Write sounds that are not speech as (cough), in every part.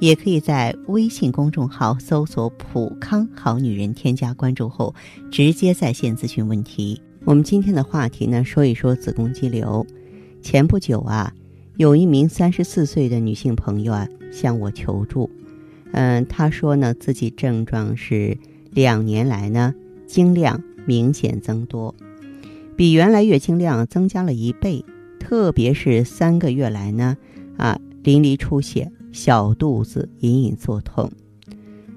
也可以在微信公众号搜索“普康好女人”，添加关注后直接在线咨询问题。我们今天的话题呢，说一说子宫肌瘤。前不久啊，有一名三十四岁的女性朋友啊向我求助。嗯，她说呢，自己症状是两年来呢经量明显增多，比原来月经量增加了一倍，特别是三个月来呢，啊淋漓出血，小肚子隐隐作痛。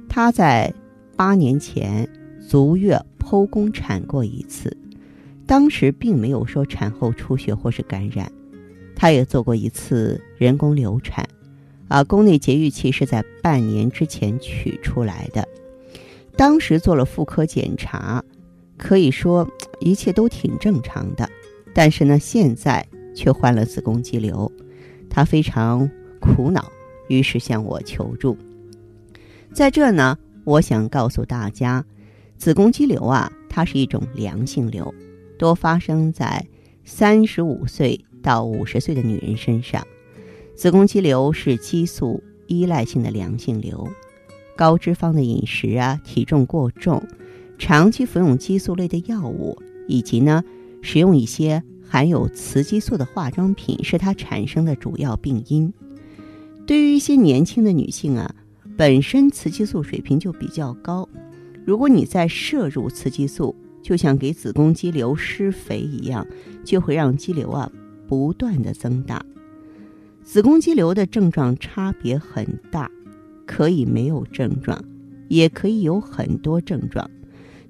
她在八年前足月剖宫产过一次，当时并没有说产后出血或是感染。她也做过一次人工流产。啊，宫内节育器是在半年之前取出来的，当时做了妇科检查，可以说一切都挺正常的，但是呢，现在却患了子宫肌瘤，她非常苦恼，于是向我求助。在这呢，我想告诉大家，子宫肌瘤啊，它是一种良性瘤，多发生在三十五岁到五十岁的女人身上。子宫肌瘤是激素依赖性的良性瘤，高脂肪的饮食啊，体重过重，长期服用激素类的药物，以及呢，使用一些含有雌激素的化妆品，是它产生的主要病因。对于一些年轻的女性啊，本身雌激素水平就比较高，如果你再摄入雌激素，就像给子宫肌瘤施肥一样，就会让肌瘤啊不断的增大。子宫肌瘤的症状差别很大，可以没有症状，也可以有很多症状。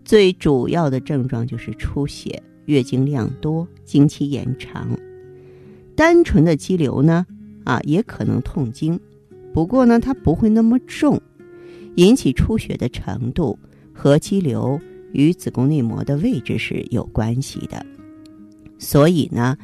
最主要的症状就是出血、月经量多、经期延长。单纯的肌瘤呢，啊，也可能痛经，不过呢，它不会那么重。引起出血的程度和肌瘤与子宫内膜的位置是有关系的。所以呢，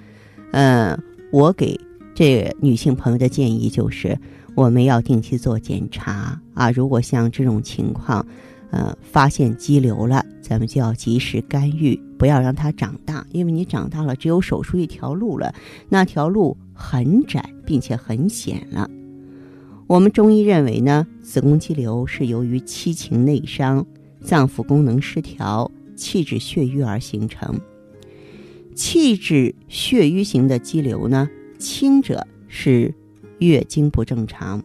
嗯，我给。这女性朋友的建议就是，我们要定期做检查啊。如果像这种情况，呃，发现肌瘤了，咱们就要及时干预，不要让它长大。因为你长大了，只有手术一条路了，那条路很窄，并且很险了。我们中医认为呢，子宫肌瘤是由于七情内伤、脏腑功能失调、气滞血瘀而形成。气滞血瘀型的肌瘤呢？轻者是月经不正常，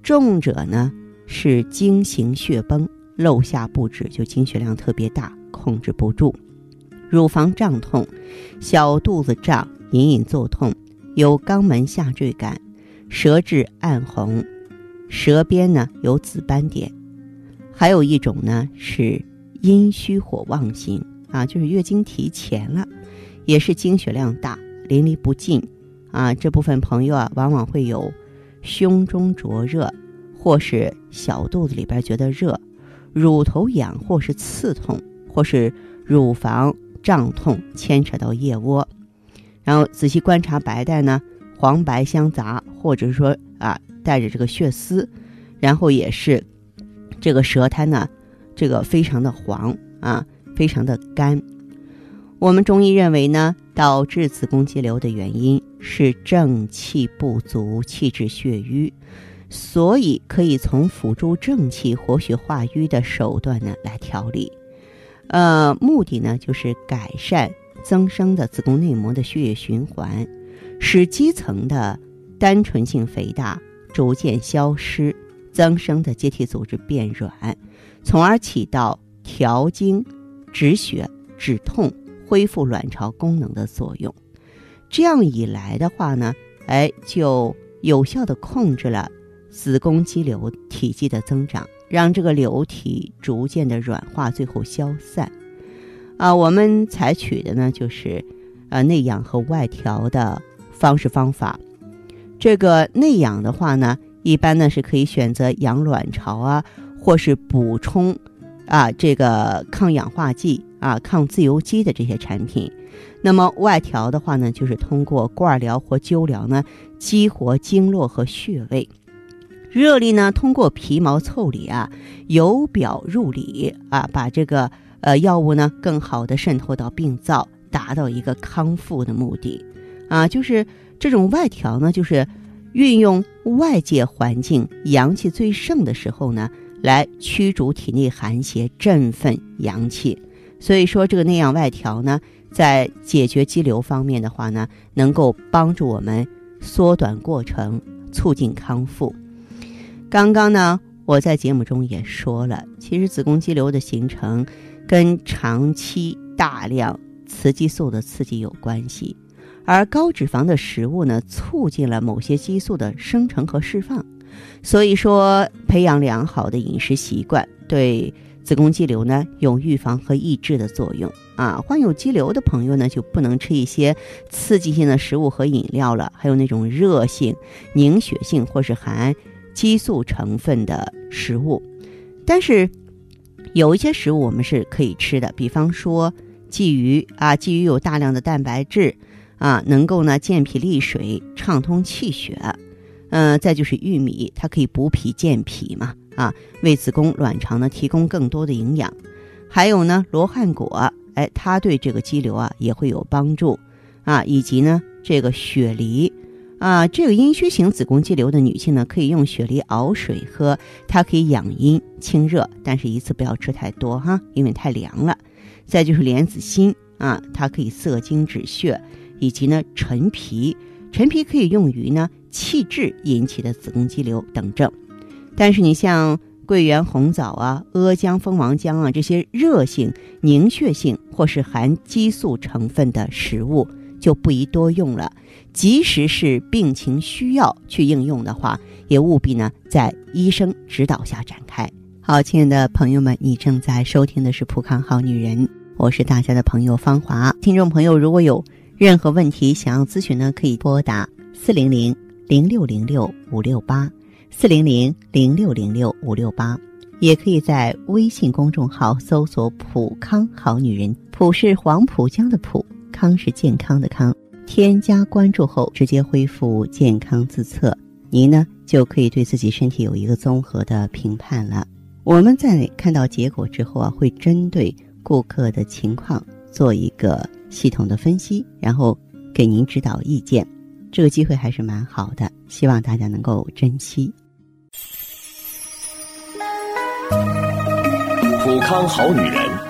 重者呢是经行血崩，漏下不止，就经血量特别大，控制不住，乳房胀痛，小肚子胀，隐隐作痛，有肛门下坠感，舌质暗红，舌边呢有紫斑点，还有一种呢是阴虚火旺型啊，就是月经提前了，也是经血量大，淋漓不尽。啊，这部分朋友啊，往往会有胸中灼热，或是小肚子里边觉得热，乳头痒或是刺痛，或是乳房胀痛，牵扯到腋窝。然后仔细观察白带呢，黄白相杂，或者说啊，带着这个血丝，然后也是这个舌苔呢，这个非常的黄啊，非常的干。我们中医认为呢，导致子宫肌瘤的原因。是正气不足，气滞血瘀，所以可以从辅助正气、活血化瘀的手段呢来调理。呃，目的呢就是改善增生的子宫内膜的血液循环，使基层的单纯性肥大逐渐消失，增生的结缔组织变软，从而起到调经、止血、止痛、恢复卵巢功能的作用。这样一来的话呢，哎，就有效的控制了子宫肌瘤体积的增长，让这个瘤体逐渐的软化，最后消散。啊，我们采取的呢就是，呃，内养和外调的方式方法。这个内养的话呢，一般呢是可以选择养卵巢啊，或是补充，啊这个抗氧化剂啊、抗自由基的这些产品。那么外调的话呢，就是通过罐疗或灸疗呢，激活经络和穴位。热力呢，通过皮毛腠理啊，由表入里啊，把这个呃药物呢更好的渗透到病灶，达到一个康复的目的。啊，就是这种外调呢，就是运用外界环境阳气最盛的时候呢，来驱逐体内寒邪，振奋阳气。所以说，这个内养外调呢，在解决肌瘤方面的话呢，能够帮助我们缩短过程，促进康复。刚刚呢，我在节目中也说了，其实子宫肌瘤的形成跟长期大量雌激素的刺激有关系，而高脂肪的食物呢，促进了某些激素的生成和释放。所以说，培养良好的饮食习惯，对子宫肌瘤呢有预防和抑制的作用啊。患有肌瘤的朋友呢，就不能吃一些刺激性的食物和饮料了，还有那种热性、凝血性或是含。激素成分的食物，但是有一些食物我们是可以吃的，比方说鲫鱼啊，鲫鱼有大量的蛋白质啊，能够呢健脾利水、畅通气血。嗯，再就是玉米，它可以补脾健脾嘛，啊，为子宫卵巢呢提供更多的营养。还有呢，罗汉果，哎，它对这个肌瘤啊也会有帮助啊，以及呢这个雪梨。啊，这个阴虚型子宫肌瘤的女性呢，可以用雪梨熬水喝，它可以养阴清热，但是一次不要吃太多哈，因为太凉了。再就是莲子心啊，它可以涩精止血，以及呢陈皮，陈皮可以用于呢气滞引起的子宫肌瘤等症。但是你像桂圆、红枣啊、阿姜、蜂王浆啊这些热性、凝血性或是含激素成分的食物。就不宜多用了，即使是病情需要去应用的话，也务必呢在医生指导下展开。好，亲爱的朋友们，你正在收听的是《普康好女人》，我是大家的朋友芳华。听众朋友，如果有任何问题想要咨询呢，可以拨打四零零零六零六五六八四零零零六零六五六八，也可以在微信公众号搜索“普康好女人”，普是黄浦江的浦。康是健康的康，添加关注后直接恢复健康自测，您呢就可以对自己身体有一个综合的评判了。我们在看到结果之后啊，会针对顾客的情况做一个系统的分析，然后给您指导意见。这个机会还是蛮好的，希望大家能够珍惜。普康好女人。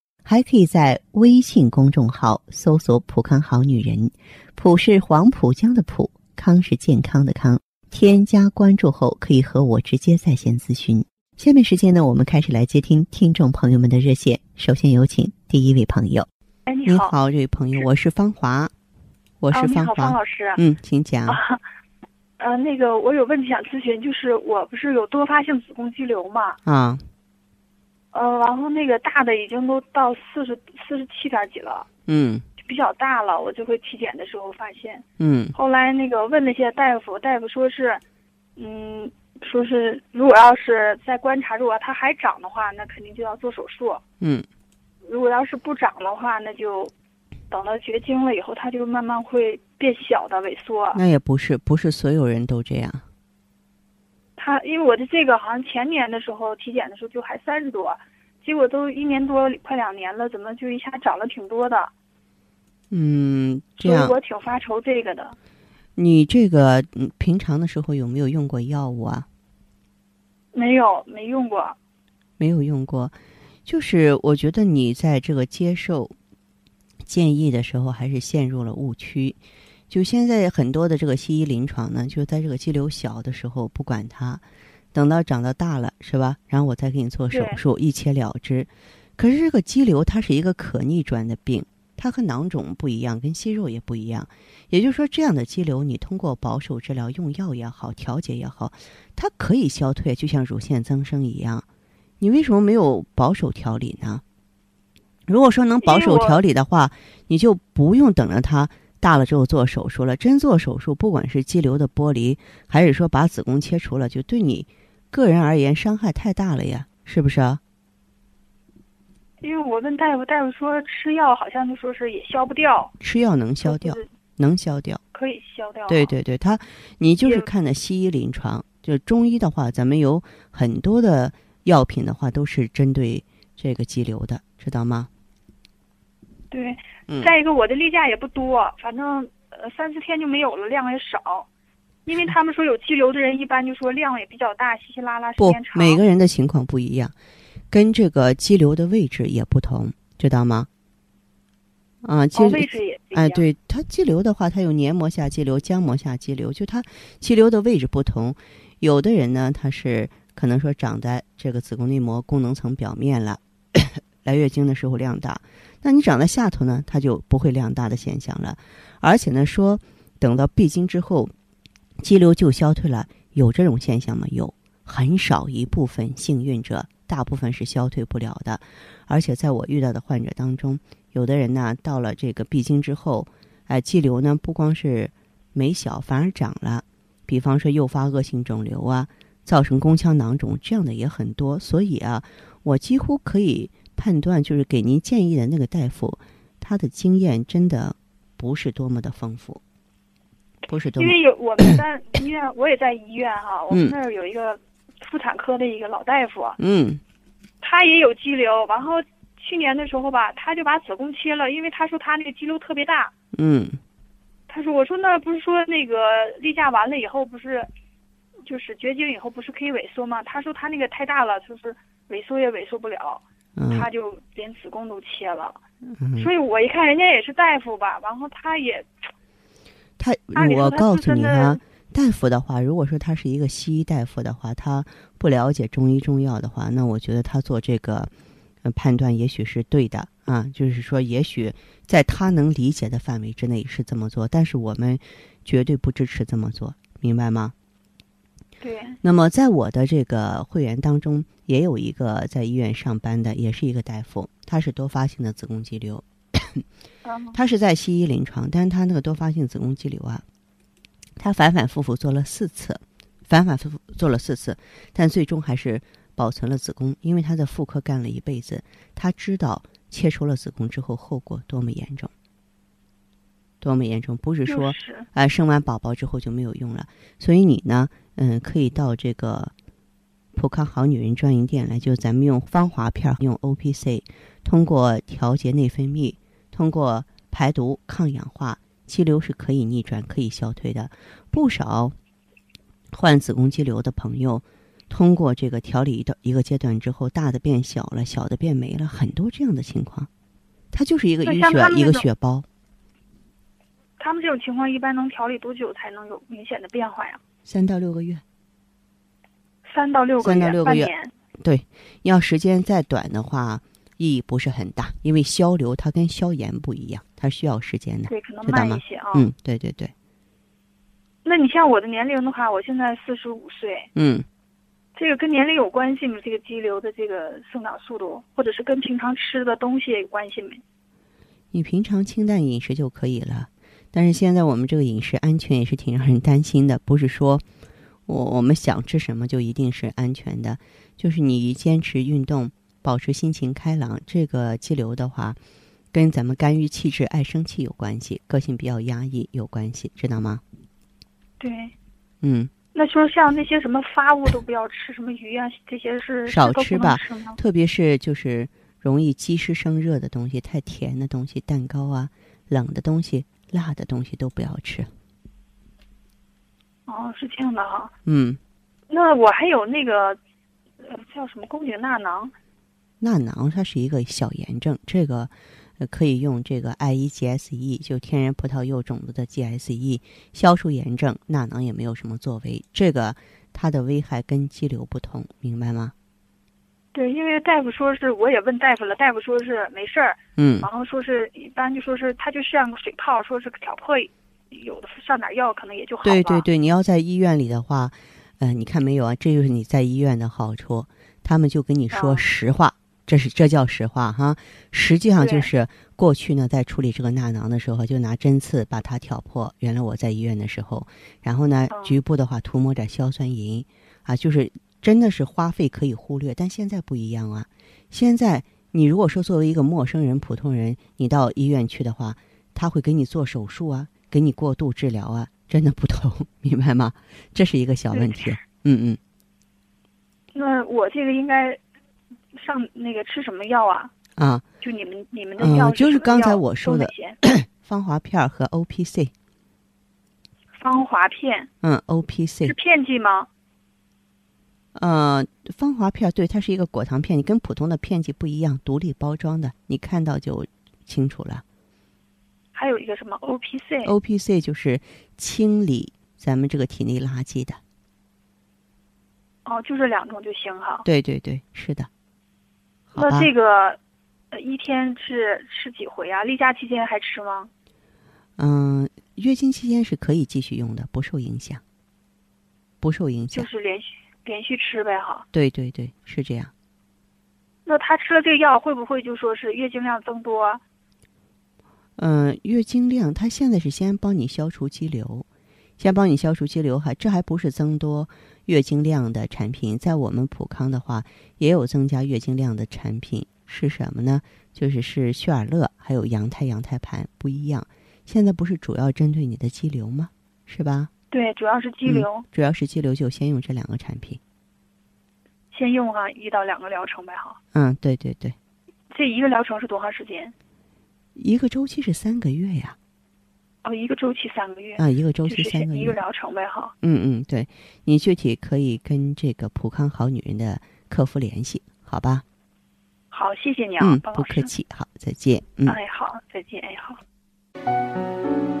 还可以在微信公众号搜索“浦康好女人”，浦是黄浦江的浦，康是健康的康。添加关注后，可以和我直接在线咨询。下面时间呢，我们开始来接听听众朋友们的热线。首先有请第一位朋友。哎，你好，这位朋友，我是芳华，我是芳华。方老师。嗯，请讲。呃，那个我有问题想咨询，就是我不是有多发性子宫肌瘤嘛？啊。呃，然后那个大的已经都到四十四十七点几了，嗯，比较大了，我就会体检的时候发现，嗯，后来那个问那些大夫，大夫说是，嗯，说是如果要是再观察，如果它还长的话，那肯定就要做手术，嗯，如果要是不长的话，那就等到绝经了以后，它就慢慢会变小的萎缩。那也不是，不是所有人都这样。他因为我的这个好像前年的时候体检的时候就还三十多，结果都一年多快两年了，怎么就一下涨了挺多的？嗯，这样我挺发愁这个的。你这个嗯平常的时候有没有用过药物啊？没有，没用过。没有用过，就是我觉得你在这个接受建议的时候，还是陷入了误区。就现在很多的这个西医临床呢，就在这个肌瘤小的时候不管它，等到长到大了，是吧？然后我再给你做手术，一切了之。可是这个肌瘤它是一个可逆转的病，它和囊肿不一样，跟息肉也不一样。也就是说，这样的肌瘤，你通过保守治疗、用药也好、调节也好，它可以消退，就像乳腺增生一样。你为什么没有保守调理呢？如果说能保守调理的话，你就不用等着它大了之后做手术了。真做手术，不管是肌瘤的剥离，还是说把子宫切除了，就对你个人而言伤害太大了呀，是不是啊？因为我问大夫，大夫说吃药好像就说是也消不掉。吃药能消掉，能消掉，可以消掉。对对对，他你就是看的西医临床，就是中医的话，咱们有很多的。药品的话都是针对这个肌瘤的，知道吗？对，再一个我的例假也不多，反正呃三四天就没有了，量也少。因为他们说有肌瘤的人一般就说量也比较大，稀稀拉拉时间长。不，每个人的情况不一样，跟这个肌瘤的位置也不同，知道吗？啊，肌位置也哎，对它肌瘤的话，它有黏膜下肌瘤、浆膜下肌瘤，就它肌瘤的位置不同。有的人呢，他是。可能说长在这个子宫内膜功能层表面了，(coughs) 来月经的时候量大，那你长在下头呢，它就不会量大的现象了。而且呢，说等到闭经之后，肌瘤就消退了，有这种现象吗？有，很少一部分幸运者，大部分是消退不了的。而且在我遇到的患者当中，有的人呢，到了这个闭经之后，哎，肌瘤呢不光是没小，反而长了，比方说诱发恶性肿瘤啊。造成宫腔囊肿这样的也很多，所以啊，我几乎可以判断，就是给您建议的那个大夫，他的经验真的不是多么的丰富，不是多。因为有我们在医院，我也在医院哈，我们那儿有一个妇产科的一个老大夫，嗯，他也有肌瘤，然后去年的时候吧，他就把子宫切了，因为他说他那个肌瘤特别大，嗯，他说我说那不是说那个例假完了以后不是。就是绝经以后不是可以萎缩吗？他说他那个太大了，就是萎缩也萎缩不了，他就连子宫都切了。所以我一看人家也是大夫吧，然后他也，他我告诉你啊，大夫的话，如果说他是一个西医大夫的话，他不了解中医中药的话，那我觉得他做这个判断也许是对的啊，就是说也许在他能理解的范围之内是这么做，但是我们绝对不支持这么做，明白吗？对，那么在我的这个会员当中，也有一个在医院上班的，也是一个大夫，他是多发性的子宫肌瘤，他是在西医临床，但是他那个多发性子宫肌瘤啊，他反反复复做了四次，反反复复做了四次，但最终还是保存了子宫，因为他在妇科干了一辈子，他知道切除了子宫之后后果多么严重。多么严重？不是说，啊，生完宝宝之后就没有用了。所以你呢，嗯，可以到这个普康好女人专营店来，就咱们用芳华片，用 O P C，通过调节内分泌，通过排毒抗氧化，肌瘤是可以逆转、可以消退的。不少患子宫肌瘤的朋友，通过这个调理的一个阶段之后，大的变小了，小的变没了，很多这样的情况。它就是一个淤血，一个血包。他们这种情况一般能调理多久才能有明显的变化呀？三到六个月。三到六个月。三到六个月。对，要时间再短的话，意义不是很大，因为消瘤它跟消炎不一样，它需要时间的，对，可能慢一些啊。嗯，对对对。那你像我的年龄的话，我现在四十五岁。嗯。这个跟年龄有关系吗？这个肌瘤的这个生长速度，或者是跟平常吃的东西有关系没？你平常清淡饮食就可以了。但是现在我们这个饮食安全也是挺让人担心的，不是说我我们想吃什么就一定是安全的。就是你坚持运动，保持心情开朗，这个肌瘤的话，跟咱们肝郁气滞、爱生气有关系，个性比较压抑有关系，知道吗？对，嗯。那就是像那些什么发物都不要吃，什么鱼啊这些是少吃吧，特别是就是容易积湿生热的东西，太甜的东西，蛋糕啊。冷的东西、辣的东西都不要吃。哦，是这样的哈。嗯，那我还有那个，呃，叫什么宫颈纳囊？纳囊它是一个小炎症，这个可以用这个 I E G S E，就天然葡萄柚种子的 G S E 消除炎症。纳囊也没有什么作为，这个它的危害跟肌瘤不同，明白吗？对，因为大夫说是，我也问大夫了，大夫说是没事儿。嗯。然后说是一般就说是它就像个水泡，说是挑破。有的上点药可能也就好了。对对对，你要在医院里的话，呃，你看没有啊？这就是你在医院的好处，他们就跟你说实话，这是这叫实话哈。实际上就是过去呢，在处理这个纳囊的时候，就拿针刺把它挑破。原来我在医院的时候，然后呢，局部的话涂抹点硝酸银，啊，就是真的是花费可以忽略。但现在不一样啊，现在你如果说作为一个陌生人、普通人，你到医院去的话，他会给你做手术啊。给你过度治疗啊，真的不同，明白吗？(laughs) 这是一个小问题。嗯嗯。那我这个应该上那个吃什么药啊？啊，就你们你们的药就是刚才我说的 (coughs) 芳华片和 O P C。芳华片。嗯，O P C 是片剂吗？呃，芳华片对，它是一个果糖片，你跟普通的片剂不一样，独立包装的，你看到就清楚了。还有一个什么 O P C？O P C 就是清理咱们这个体内垃圾的。哦，就这两种就行哈。对对对，是的。那这个一天是吃几回啊？例假期间还吃吗？嗯，月经期间是可以继续用的，不受影响。不受影响。就是连续连续吃呗哈。对对对，是这样。那他吃了这个药，会不会就说是月经量增多？嗯，月经量，他现在是先帮你消除肌瘤，先帮你消除肌瘤哈，这还不是增多月经量的产品。在我们普康的话，也有增加月经量的产品，是什么呢？就是是血尔乐，还有羊胎羊胎盘不一样。现在不是主要针对你的肌瘤吗？是吧？对，主要是肌瘤。主要是肌瘤，就先用这两个产品。先用啊一到两个疗程呗哈。嗯，对对对。这一个疗程是多长时间？一个周期是三个月呀，哦，一个周期三个月啊，一个周期三个月，一个疗程呗哈。嗯嗯，对，你具体可以跟这个普康好女人的客服联系，好吧？好，谢谢你啊，嗯，不客气，好，再见。嗯，哎，好，再见，哎，好。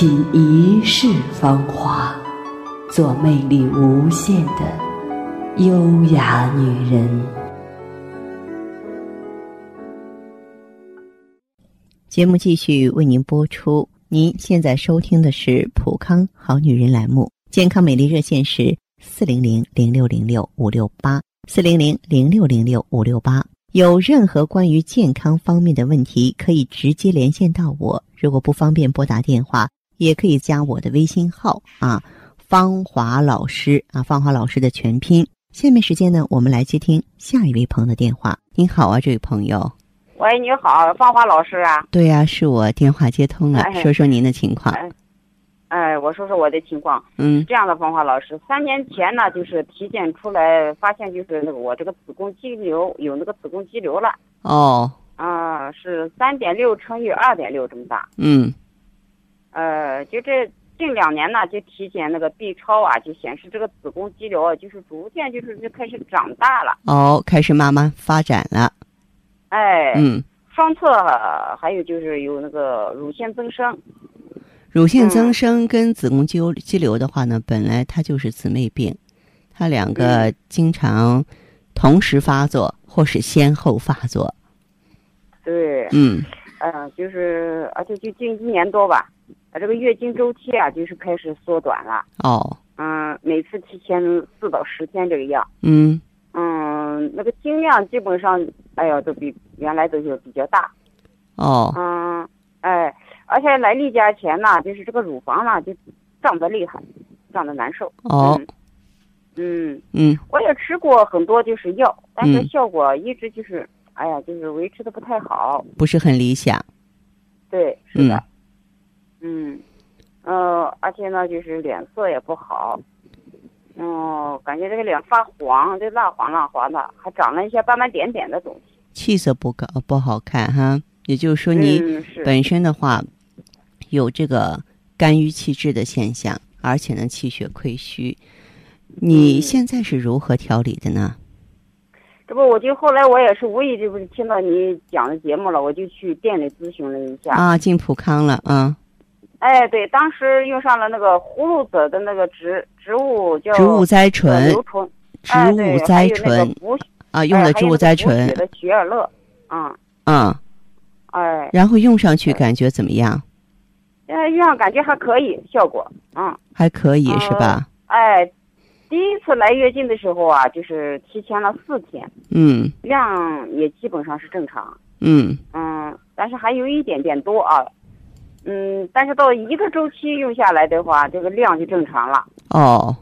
品一世芳华，做魅力无限的优雅女人。节目继续为您播出。您现在收听的是《普康好女人》栏目，健康美丽热线是四零零零六零六五六八四零零零六零六五六八。有任何关于健康方面的问题，可以直接连线到我。如果不方便拨打电话，也可以加我的微信号啊，芳华老师啊，芳华老师的全拼。下面时间呢，我们来接听下一位朋友的电话。您好啊，这位朋友。喂，你好，芳华老师啊？对呀，是我电话接通了，说说您的情况。哎，我说说我的情况。嗯，这样的，芳华老师，三年前呢，就是体检出来发现，就是那个我这个子宫肌瘤有那个子宫肌瘤了。哦。啊，是三点六乘以二点六这么大。嗯。呃，就这近两年呢，就体检那个 B 超啊，就显示这个子宫肌瘤啊，就是逐渐就是就开始长大了。哦，开始慢慢发展了。哎，嗯，双侧还有就是有那个乳腺增生，乳腺增生跟子宫肌肌瘤的话呢，本来它就是姊妹病，它两个经常同时发作或是先后发作。对，嗯，呃，就是而且就近一年多吧，这个月经周期啊，就是开始缩短了。哦，嗯，每次提前四到十天这个样。嗯。嗯，那个经量基本上，哎呀，都比原来都是比较大。哦。嗯，哎，而且来例假前呢，就是这个乳房呢就胀得厉害，胀得难受。哦。嗯。嗯。我也吃过很多就是药，但是效果一直就是，哎呀，就是维持的不太好。不是很理想。对，是的。嗯。嗯，而且呢，就是脸色也不好。嗯，感觉这个脸发黄，就蜡黄蜡黄的，还长了一些斑斑点点的东西。气色不高，不好看哈。也就是说，你本身的话有这个肝郁气滞的现象，而且呢气血亏虚。你现在是如何调理的呢？这不，我就后来我也是无意，这不是听到你讲的节目了，我就去店里咨询了一下。啊，进普康了，嗯。哎，对，当时用上了那个葫芦籽的那个植植物叫植物甾醇，植物甾醇啊，用的植物甾醇。的雪尔乐，嗯。嗯，哎，然后用上去感觉怎么样？呃，用上感觉还可以，效果，嗯，还可以是吧？哎，第一次来月经的时候啊，就是提前了四天，嗯，量也基本上是正常，嗯。嗯，但是还有一点点多啊。嗯，但是到一个周期用下来的话，这个量就正常了。哦，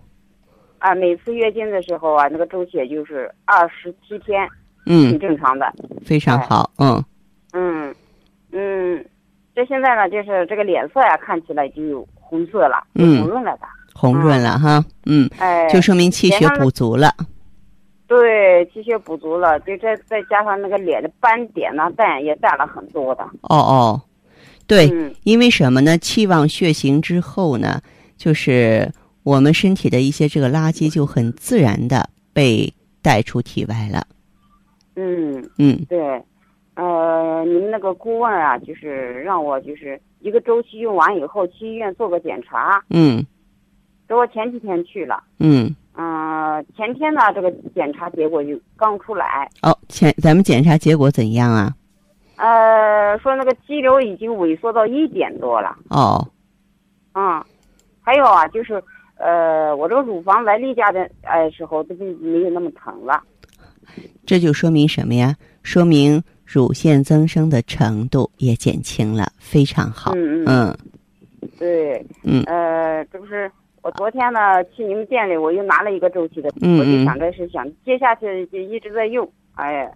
啊，每次月经的时候啊，那个周期也就是二十七天，嗯，挺正常的。非常好，嗯，嗯，嗯，这现在呢，就是这个脸色呀，看起来就有红色了，嗯，红润了的，红润了哈，嗯，哎，就说明气血补足了。对，气血补足了，就再再加上那个脸的斑点呢，淡也淡了很多的。哦哦。对，因为什么呢？气旺血行之后呢，就是我们身体的一些这个垃圾就很自然的被带出体外了。嗯嗯，对，呃，你们那个顾问啊，就是让我就是一个周期用完以后去医院做个检查。嗯，这我前几天去了。嗯嗯，前天呢，这个检查结果就刚出来。哦，前咱们检查结果怎样啊？呃，说那个肌瘤已经萎缩到一点多了。哦，嗯，还有啊，就是呃，我这个乳房来例假的呃时候，都没有那么疼了。这就说明什么呀？说明乳腺增生的程度也减轻了，非常好。嗯嗯。对。嗯。呃，这不是我昨天呢去你们店里，我又拿了一个周期的，我就想着是想接下去就一直在用，哎。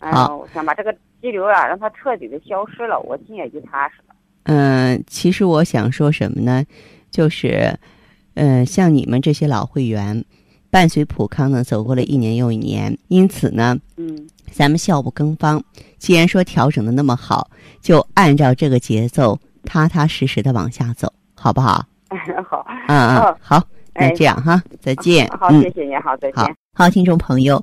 哎，我想把这个肌瘤啊，让它彻底的消失了，我心也就踏实了。嗯，其实我想说什么呢？就是，嗯，像你们这些老会员，伴随普康呢走过了一年又一年，因此呢，嗯，咱们笑不更方。既然说调整的那么好，就按照这个节奏，踏踏实实的往下走，好不好？(laughs) 好。嗯嗯，好，那这样哈，再见。好，谢谢您好，再见。好，听众朋友。